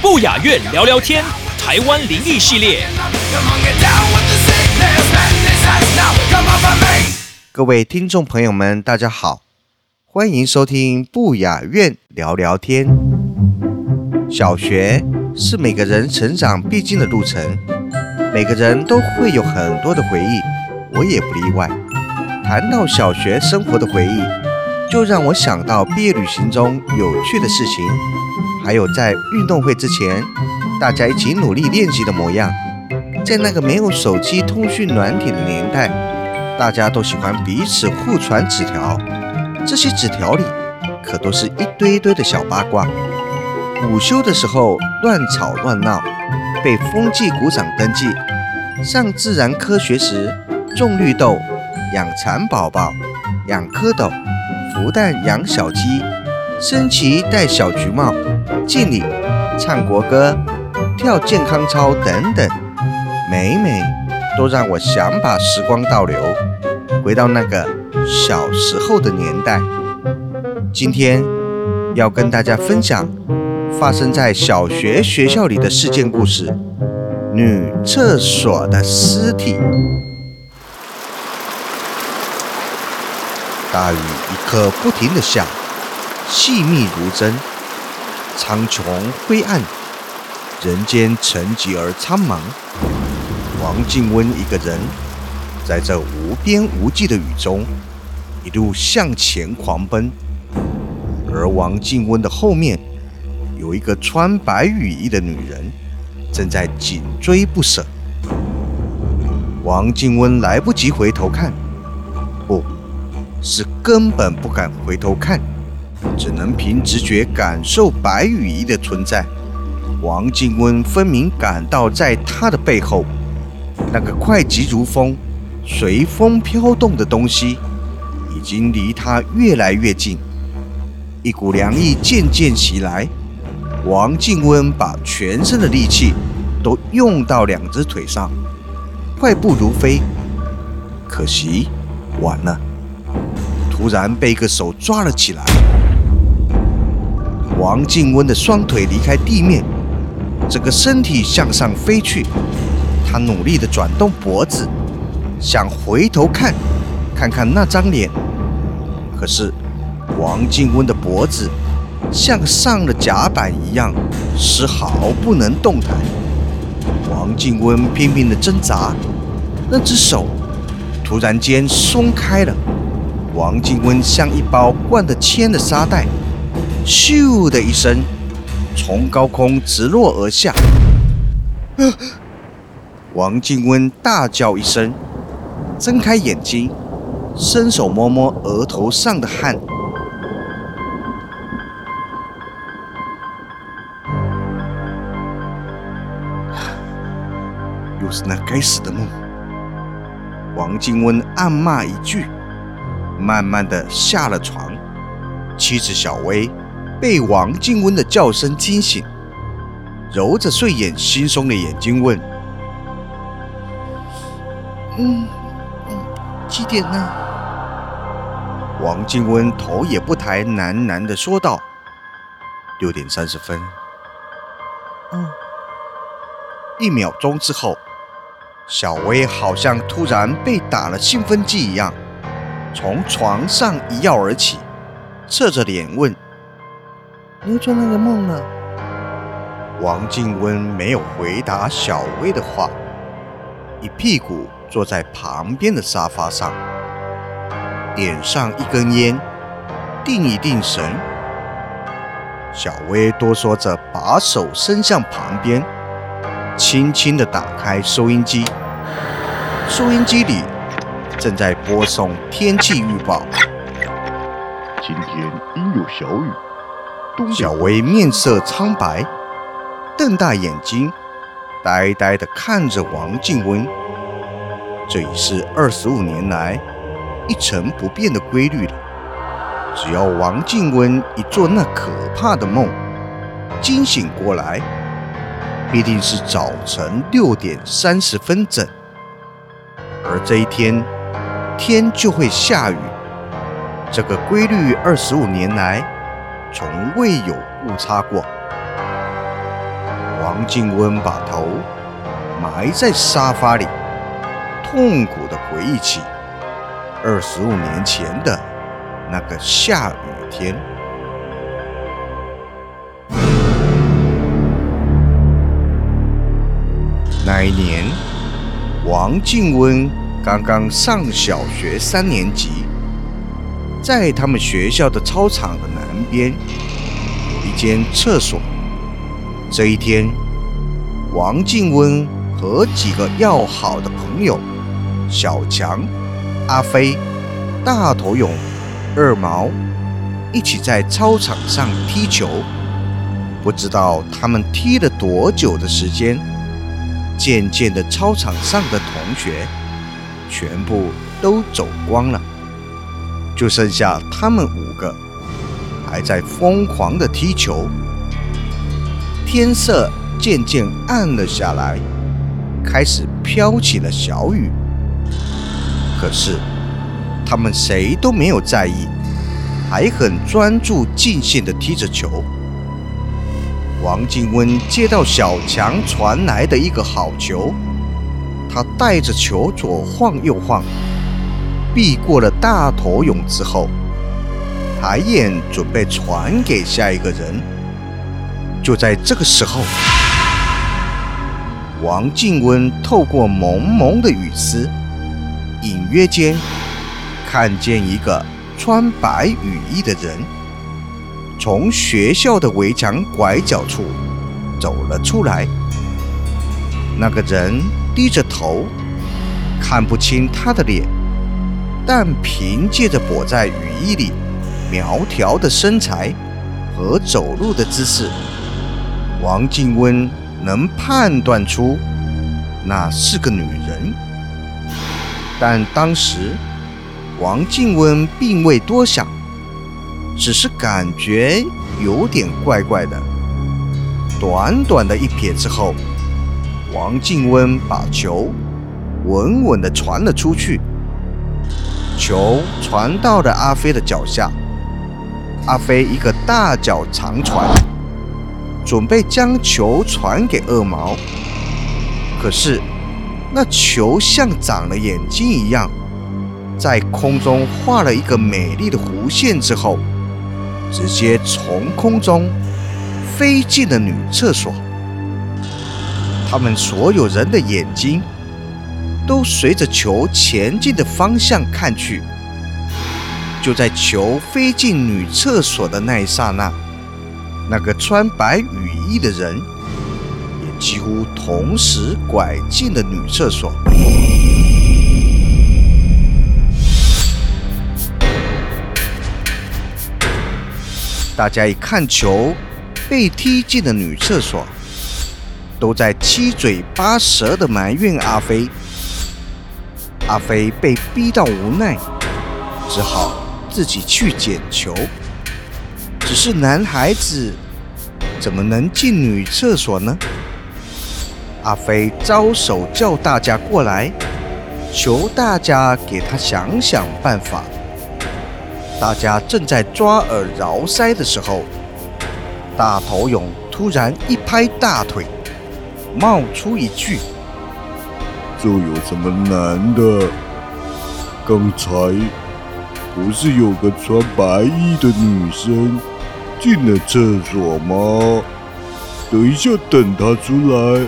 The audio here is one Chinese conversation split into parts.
不雅院聊聊天，台湾灵异系列。各位听众朋友们，大家好，欢迎收听不雅院聊聊天。小学是每个人成长必经的路程，每个人都会有很多的回忆，我也不例外。谈到小学生活的回忆，就让我想到毕业旅行中有趣的事情，还有在运动会之前，大家一起努力练习的模样。在那个没有手机通讯软体的年代，大家都喜欢彼此互传纸条，这些纸条里可都是一堆堆的小八卦。午休的时候乱吵乱闹，被风纪股长登记；上自然科学时种绿豆、养蚕宝宝、养蝌蚪、孵蛋、养小鸡、升旗、戴小橘帽、敬礼、唱国歌、跳健康操等等，每每都让我想把时光倒流，回到那个小时候的年代。今天要跟大家分享发生在小学学校里的事件故事——女厕所的尸体。大雨可不停的下，细密如针，苍穹灰暗，人间沉寂而苍茫。王静温一个人，在这无边无际的雨中，一路向前狂奔。而王静温的后面，有一个穿白雨衣的女人，正在紧追不舍。王静温来不及回头看，是根本不敢回头看，只能凭直觉感受白羽衣的存在。王静温分明感到，在他的背后，那个快疾如风、随风飘动的东西，已经离他越来越近。一股凉意渐渐袭来，王静温把全身的力气都用到两只腿上，快步如飞。可惜，晚了。突然被一个手抓了起来，王静温的双腿离开地面，整个身体向上飞去。他努力地转动脖子，想回头看，看看那张脸。可是，王静温的脖子像上了甲板一样，丝毫不能动弹。王静温拼命地挣扎，那只手突然间松开了。王静温像一包灌得铅的沙袋，咻的一声，从高空直落而下。王静温大叫一声，睁开眼睛，伸手摸摸额头上的汗。又是那该死的梦。王静温暗骂一句。慢慢的下了床，妻子小薇被王静温的叫声惊醒，揉着睡眼惺忪的眼睛问：“嗯嗯，几点呢？”王静温头也不抬，喃喃的说道：“六点三十分。”哦。一秒钟之后，小薇好像突然被打了兴奋剂一样。从床上一跃而起，侧着脸问：“你又做那个梦了？”王静温没有回答小薇的话，一屁股坐在旁边的沙发上，点上一根烟，定一定神。小薇哆嗦着把手伸向旁边，轻轻地打开收音机，收音机里。正在播送天气预报。今天阴有小雨。东小薇面色苍白，瞪大眼睛，呆呆地看着王静温。这已是二十五年来一成不变的规律了。只要王静温一做那可怕的梦，惊醒过来，必定是早晨六点三十分整。而这一天，天就会下雨。这个规律二十五年来从未有误差过。王静温把头埋在沙发里，痛苦地回忆起二十五年前的那个下雨天。那一年，王静温刚刚上小学三年级，在他们学校的操场的南边有一间厕所。这一天，王静温和几个要好的朋友小强、阿飞、大头勇、二毛一起在操场上踢球。不知道他们踢了多久的时间。渐渐的，操场上的同学全部都走光了，就剩下他们五个还在疯狂的踢球。天色渐渐暗了下来，开始飘起了小雨。可是他们谁都没有在意，还很专注、尽兴的踢着球。王静温接到小强传来的一个好球，他带着球左晃右晃，避过了大头勇之后，抬眼准备传给下一个人。就在这个时候，王静温透过蒙蒙的雨丝，隐约间看见一个穿白雨衣的人。从学校的围墙拐角处走了出来。那个人低着头，看不清他的脸，但凭借着裹在雨衣里苗条的身材和走路的姿势，王静温能判断出那是个女人。但当时王静温并未多想。只是感觉有点怪怪的。短短的一瞥之后，王静温把球稳稳地传了出去。球传到了阿飞的脚下，阿飞一个大脚长传，准备将球传给二毛。可是那球像长了眼睛一样，在空中画了一个美丽的弧线之后。直接从空中飞进了女厕所，他们所有人的眼睛都随着球前进的方向看去。就在球飞进女厕所的那一刹那，那个穿白雨衣的人也几乎同时拐进了女厕所。大家一看球被踢进了女厕所，都在七嘴八舌的埋怨阿飞。阿飞被逼到无奈，只好自己去捡球。只是男孩子怎么能进女厕所呢？阿飞招手叫大家过来，求大家给他想想办法。大家正在抓耳挠腮的时候，大头勇突然一拍大腿，冒出一句：“这有什么难的？刚才不是有个穿白衣的女生进了厕所吗？等一下，等她出来，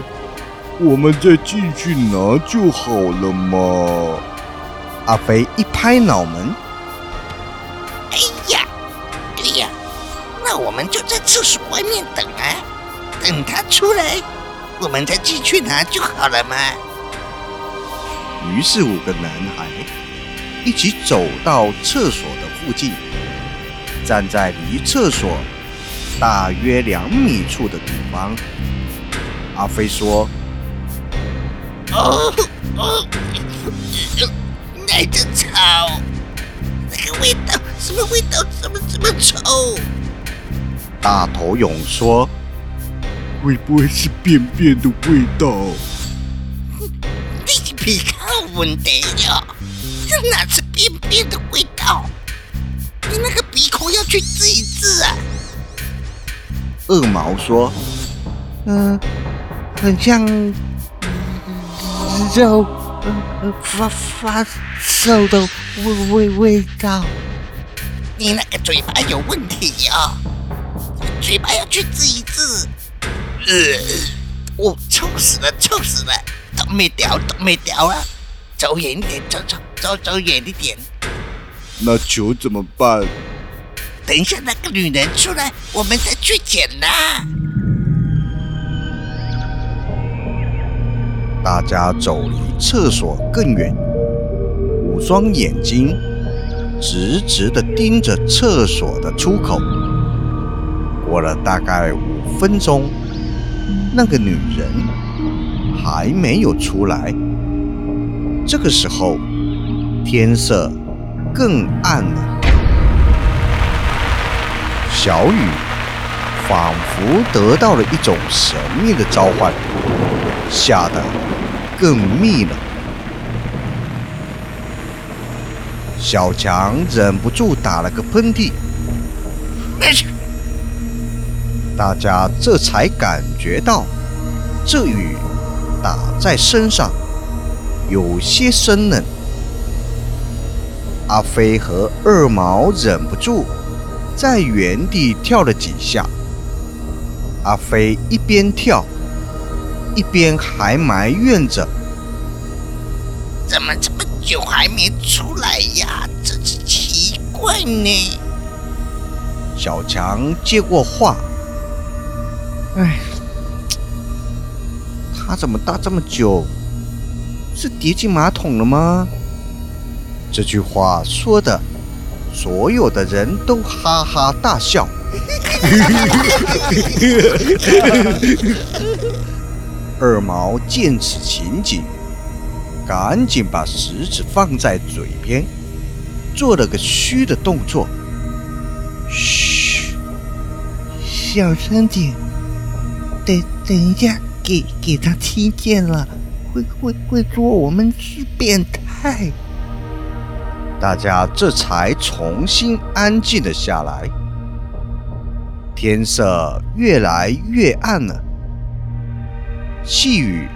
我们再进去拿就好了嘛。”阿飞一拍脑门。哎呀，对呀，那我们就在厕所外面等啊，等她出来，我们再进去拿就好了嘛。于是五个男孩一起走到厕所的附近，站在离厕所大约两米处的地方。阿飞说哦哦，那个臭，那个味道，什么味道？怎么这么臭？：“大头勇说，会不会是便便的味道？你鼻孔有问题呀？这哪是便便的味道？你那个鼻孔要去治一治啊！恶毛说，嗯、很像肉呃发发臭的味味味道。你那个嘴巴有问题呀、嘴巴要去治一治。呃，我，臭死了，臭死了，都没掉，都没掉啊，走远一点，走走走走远一点。那球怎么办？等一下那个女人出来，我们再去捡呐。大家走离厕所更远，五双眼睛直直的盯着厕所的出口。过了大概五分钟，那个女人还没有出来。这个时候，天色更暗了，小雨仿佛得到了一种神秘的召唤，吓得更密了。小强忍不住打了个喷嚏，没事，大家这才感觉到这雨打在身上有些生冷。阿飞和二毛忍不住在原地跳了几下。阿飞一边跳，一边还埋怨着怎么这么久还没出来呀？真是奇怪呢。小强接过话：“哎，他怎么大这么久？是跌进马桶了吗？”这句话说的，所有的人都哈哈大笑。二毛见此情景，赶紧把食指放在嘴边，做了个嘘的动作。嘘，小声点，等等一下，给给他听见了，会会会说我们是变态。大家这才重新安静了下来。天色越来越暗了，细雨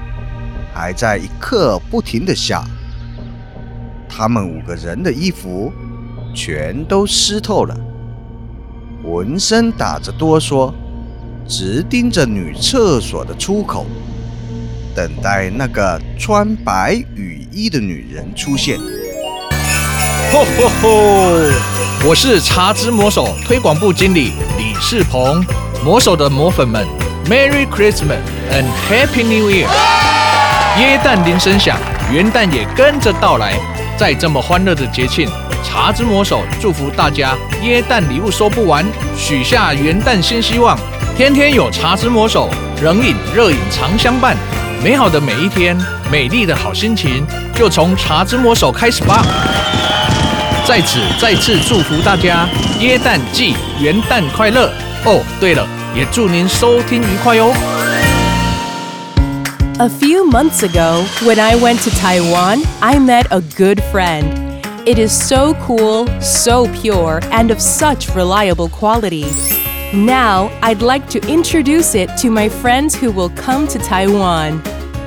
还在一刻不停的下。他们五个人的衣服全都湿透了，浑身打着哆嗦，直盯着女厕所的出口，等待那个穿白雨衣的女人出现。吼吼吼！我是茶之魔手推广部经理李世鹏，魔手的魔粉们，Merry Christmas and Happy New Year！耶诞铃声响，元旦也跟着到来。在这么欢乐的节庆，茶之魔手祝福大家耶诞礼物收不完，许下元旦新希望。天天有茶之魔手，冷饮热饮常相伴。美好的每一天，美丽的好心情，就从茶之魔手开始吧。在此再次祝福大家耶诞季元旦快乐哦！对了，也祝您收听愉快哦。A few months ago, when I went to Taiwan, I met a good friend. It is so cool, so pure, and of such reliable quality. Now, I'd like to introduce it to my friends who will come to Taiwan.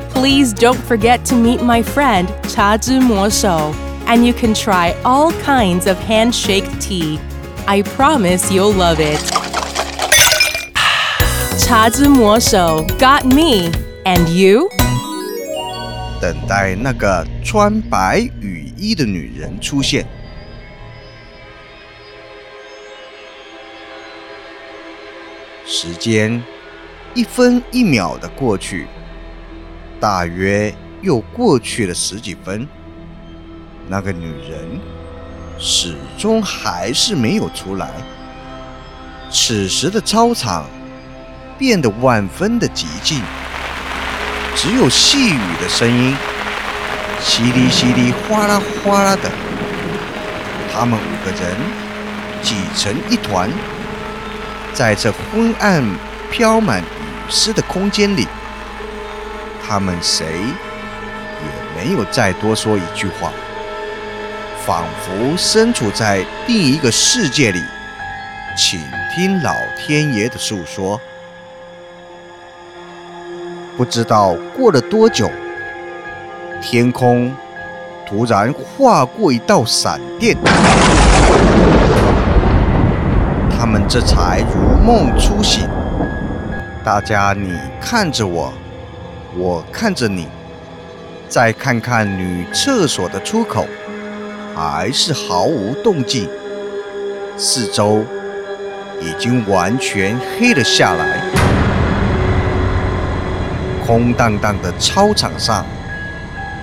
Please don't forget to meet my friend Cha Zhi Mo Shou, and you can try all kinds of handshake tea. I promise you'll love it. Cha Zhi Mo Shou got me, and you? 等待那个穿白雨衣的女人出现。 时间一分一秒的过去，大约又过去了十几分。那个女人始终还是没有出来。此时的操场变得万分的寂静，只有细雨的声音，淅沥淅沥，哗啦哗啦的。他们五个人挤成一团，在这昏暗、飘满雨丝的空间里，他们谁也没有再多说一句话，仿佛身处在另一个世界里，请听老天爷的诉说。不知道过了多久，天空突然划过一道闪电，他们这才如梦初醒。大家，你看着我，我看着你，再看看女厕所的出口，还是毫无动静。四周已经完全黑了下来。空荡荡的操场上，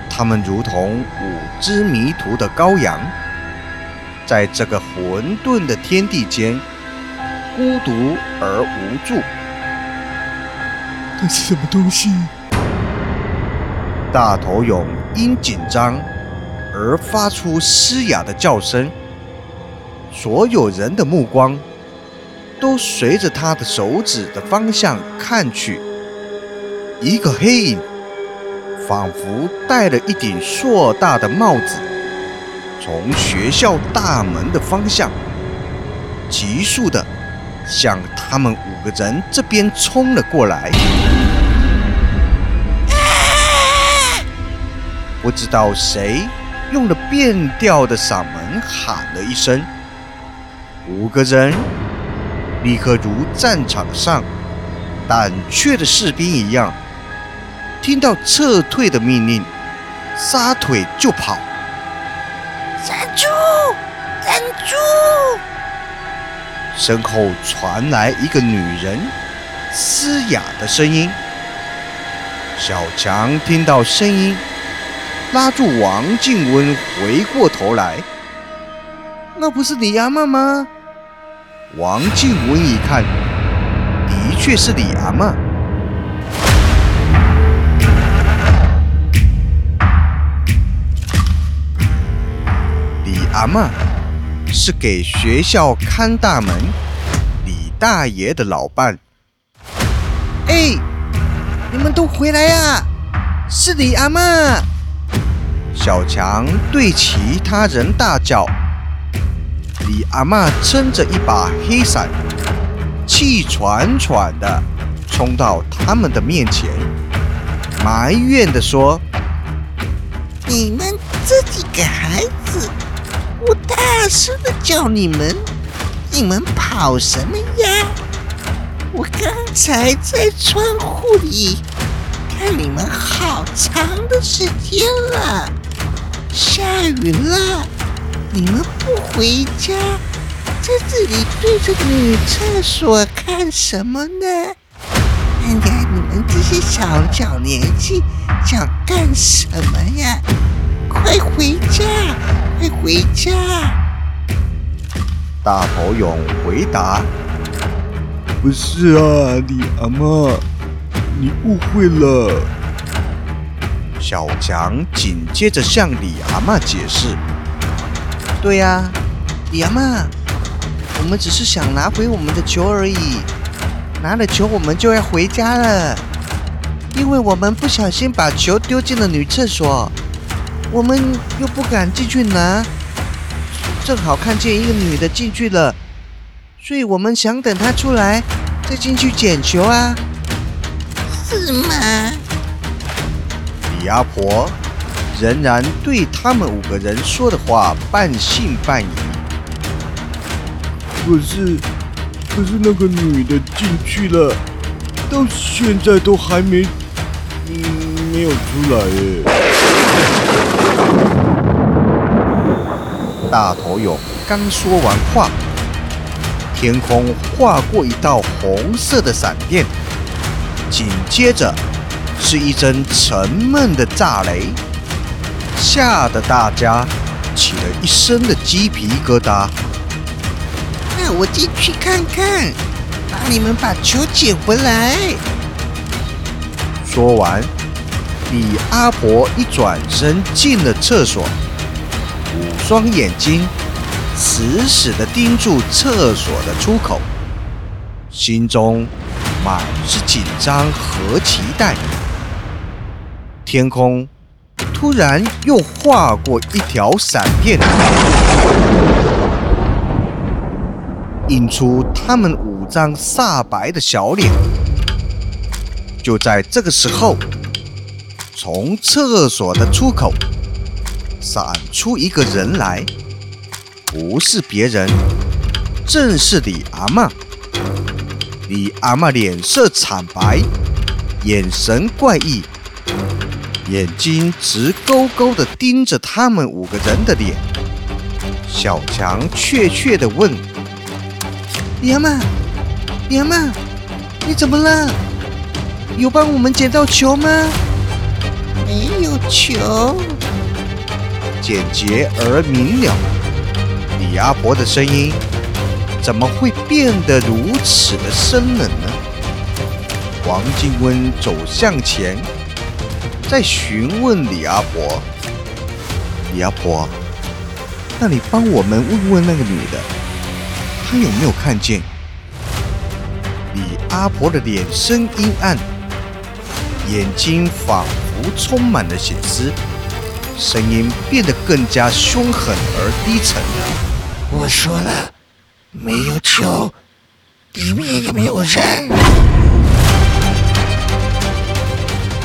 他们如同五只迷途的羔羊，在这个混沌的天地间，孤独而无助。那是什么东西？大头勇因紧张而发出嘶哑的叫声，所有人的目光都随着他的手指的方向看去。一个黑影，仿佛戴了一顶硕大的帽子，从学校大门的方向，急速的向他们五个人这边冲了过来。不知道谁用了变调的嗓门喊了一声，五个人立刻如战场上胆怯的士兵一样。听到撤退的命令，撒腿就跑。站住！站住！身后传来一个女人嘶哑的声音。小强听到声音，拉住王静温，回过头来。那不是李阿妈吗？王静温一看，的确是李阿妈。阿妈是给学校看大门李大爷的老伴。哎，你们都回来呀！是李阿妈。小强对其他人大叫。李阿妈撑着一把黑伞，气喘喘的冲到他们的面前，埋怨的说：“你们这几个孩子！”大声的叫你们，你们跑什么呀？我刚才在窗户里看你们好长的时间了。下雨了，你们不回家，在这里对着女厕所看什么呢？哎呀，你们这些小小年纪想干什么呀？快回家！快回家！大头勇回答：“不是啊，李阿妈，你误会了。”小强紧接着向李阿妈解释：“对呀，李阿妈，我们只是想拿回我们的球而已。拿了球，我们就要回家了，因为我们不小心把球丢进了女厕所。”我们又不敢进去拿，正好看见一个女的进去了，所以我们想等她出来再进去捡球啊。是吗？李阿婆仍然对他们五个人说的话半信半疑。可是，可是那个女的进去了，到现在都还没，嗯，没有出来耶。大头勇刚说完话，天空划过一道红色的闪电，紧接着是一阵沉闷的炸雷，吓得大家起了一身的鸡皮疙瘩。那我进去看看，帮你们把球捡回来。说完，李阿婆一转身进了厕所，五双眼睛死死地盯住厕所的出口，心中满是紧张和期待。天空突然又划过一条闪电，映出他们五张煞白的小脸。就在这个时候，从厕所的出口闪出一个人来，不是别人，正是李阿嬷。李阿嬷脸色惨白，眼神怪异，眼睛直勾勾地盯着他们五个人。的脸。小强怯怯地问：“李阿嬷，李阿嬷，你怎么了？”有帮我们捡到球吗？没有球。简洁而明了。李阿婆的声音怎么会变得如此的生冷呢？王静温走向前，在询问李阿婆：“李阿婆，那你帮我们问问那个女的，她有没有看见？”李阿婆的脸生阴暗。眼睛仿充满了血丝，声音变得更加凶狠而低沉了。我说了，没有球，里面也没有人。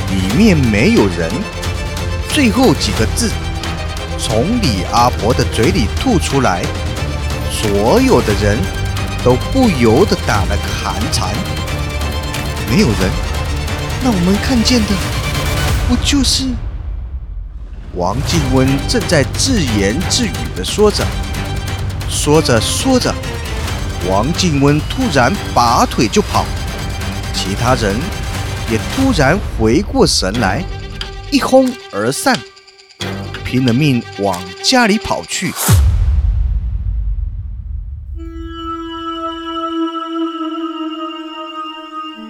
里面没有人，最后几个字从李阿婆的嘴里吐出来，所有的人都不由得打了个寒颤。没有人。那我们看见的，不就是王静温正在自言自语的说着，说着说着，王静温突然拔腿就跑，其他人也突然回过神来，一哄而散，拼了命往家里跑去。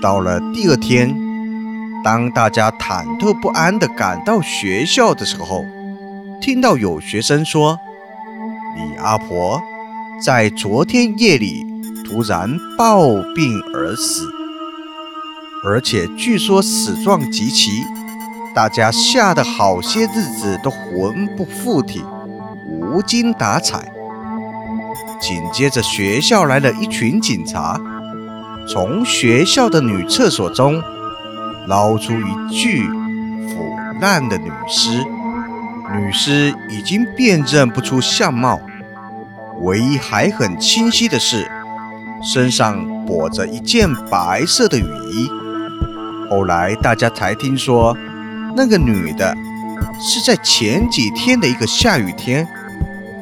到了第二天。当大家忐忑不安地赶到学校的时候，听到有学生说，李阿婆在昨天夜里突然暴病而死，而且据说死状极其，大家吓得好些日子都魂不附体，无精打采。紧接着，学校来了一群警察，从学校的女厕所中。捞出一具腐烂的女尸，女尸已经辨认不出相貌，唯一还很清晰的是，身上裹着一件白色的雨衣。后来大家才听说，那个女的是在前几天的一个下雨天，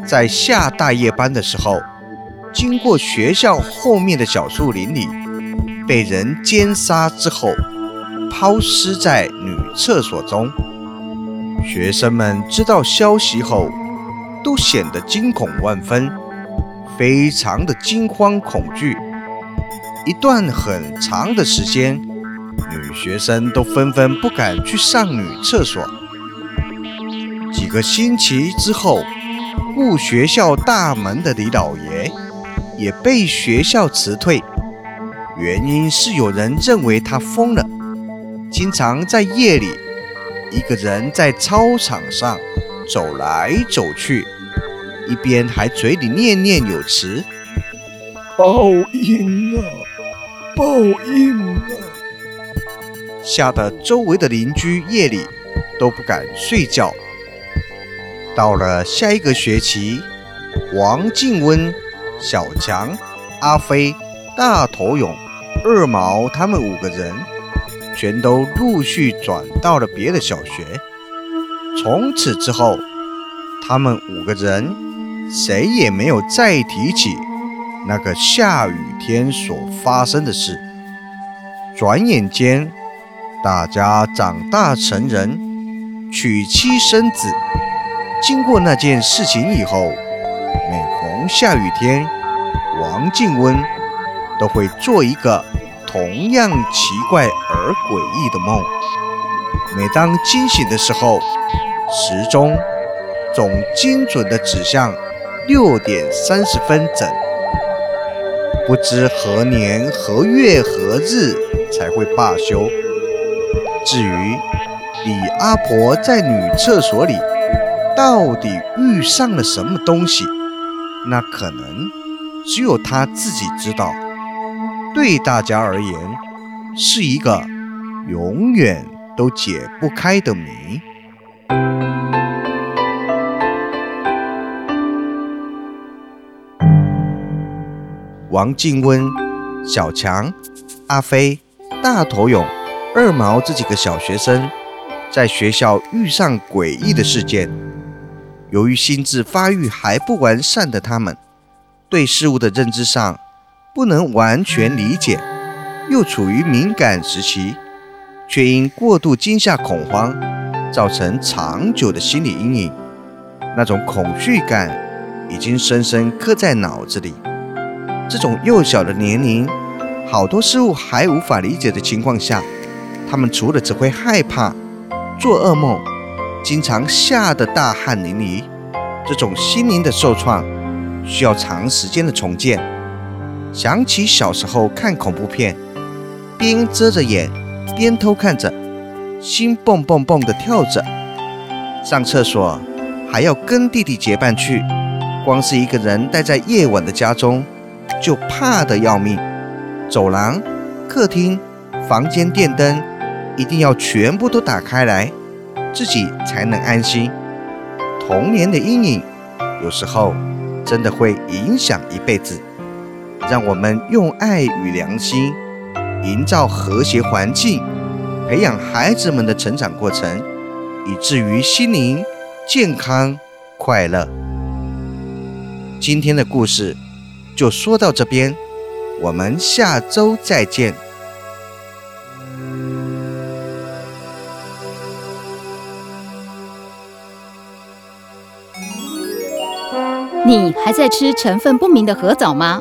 在下大夜班的时候，经过学校后面的小树林里，被人奸杀之后。抛尸在女厕所中，学生们知道消息后，都显得惊恐万分，非常的惊慌恐惧。一段很长的时间，女学生都纷纷不敢去上女厕所。几个星期之后，顾学校大门的李老爷也被学校辞退，原因是有人认为他疯了。经常在夜里，一个人在操场上走来走去，一边还嘴里念念有词：“报应啊，报应啊！”吓得周围的邻居夜里都不敢睡觉。到了下一个学期，王静温、小强、阿飞、大头勇、二毛他们五个人。全都陆续转到了别的小学。从此之后，他们五个人谁也没有再提起那个下雨天所发生的事。转眼间，大家长大成人，娶妻生子，经过那件事情以后，每逢下雨天，王静温都会做一个同样奇怪而诡异的梦。每当惊醒的时候，时钟总精准地指向六点三十分整。不知何年何月何日才会罢休。至于李阿婆在女厕所里到底遇上了什么东西，那可能只有她自己知道。对大家而言，是一个永远都解不开的谜。王静温、小强、阿飞、大头勇、二毛这几个小学生，在学校遇上诡异的事件。由于心智发育还不完善的他们，对事物的认知上不能完全理解，又处于敏感时期，却因过度惊吓恐慌，造成长久的心理阴影。那种恐惧感已经深深刻在脑子里。这种幼小的年龄，好多事物还无法理解的情况下，他们除了只会害怕、做噩梦，经常吓得大汗淋漓。这种心灵的受创，需要长时间的重建。想起小时候看恐怖片，边遮着眼边偷看着，心蹦蹦蹦的跳着。上厕所还要跟弟弟结伴去，光是一个人待在夜晚的家中。就怕得要命，走廊、客厅、房间电灯一定要全部都打开来，自己才能安心。童年的阴影有时候真的会影响一辈子。让我们用爱与良心营造和谐环境，培养孩子们的成长过程，以至于心灵健康快乐。今天的故事。就说到这边，我们下周再见。你还在吃成分不明的核枣吗？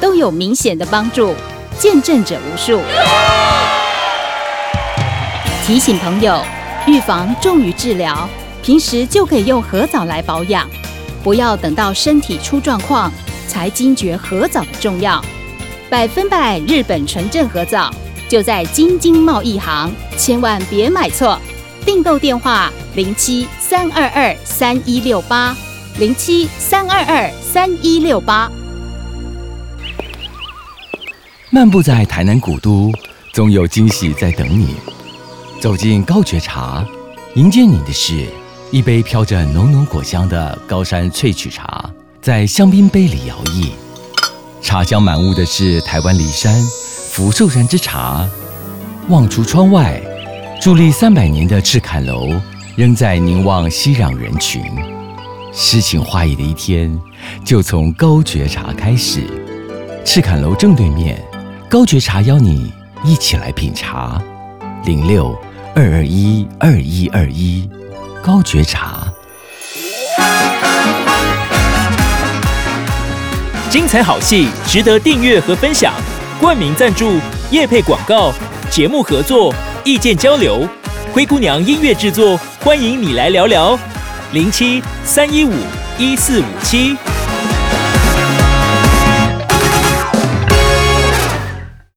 都有明显的帮助，见证者无数。提醒朋友，预防重于治疗，平时就可以用核藻来保养，不要等到身体出状况才惊觉核藻的重要。百分百日本纯正核藻，就在京津贸易行，千万别买错。订购电话：零七三二二三一六八，零七三二二三一六八。漫步在台南古都，总有惊喜在等你。走进高觉茶，迎接你的是一杯飘着浓浓果香的高山萃取茶，在香槟杯里摇曳。茶香满屋的是台湾梨山福寿山之茶，望出窗外，伫立三百年的赤坎楼仍在凝望熙攘人群。诗情画意的一天，就从高觉茶开始。赤坎楼正对面，高觉茶邀你一起来品茶。零六二二一二一二一，高觉茶。精彩好戏值得订阅和分享，冠名赞助、夜配广告、节目合作、意见交流，灰姑娘音乐制作，欢迎你来聊聊，零七三一五一四五七。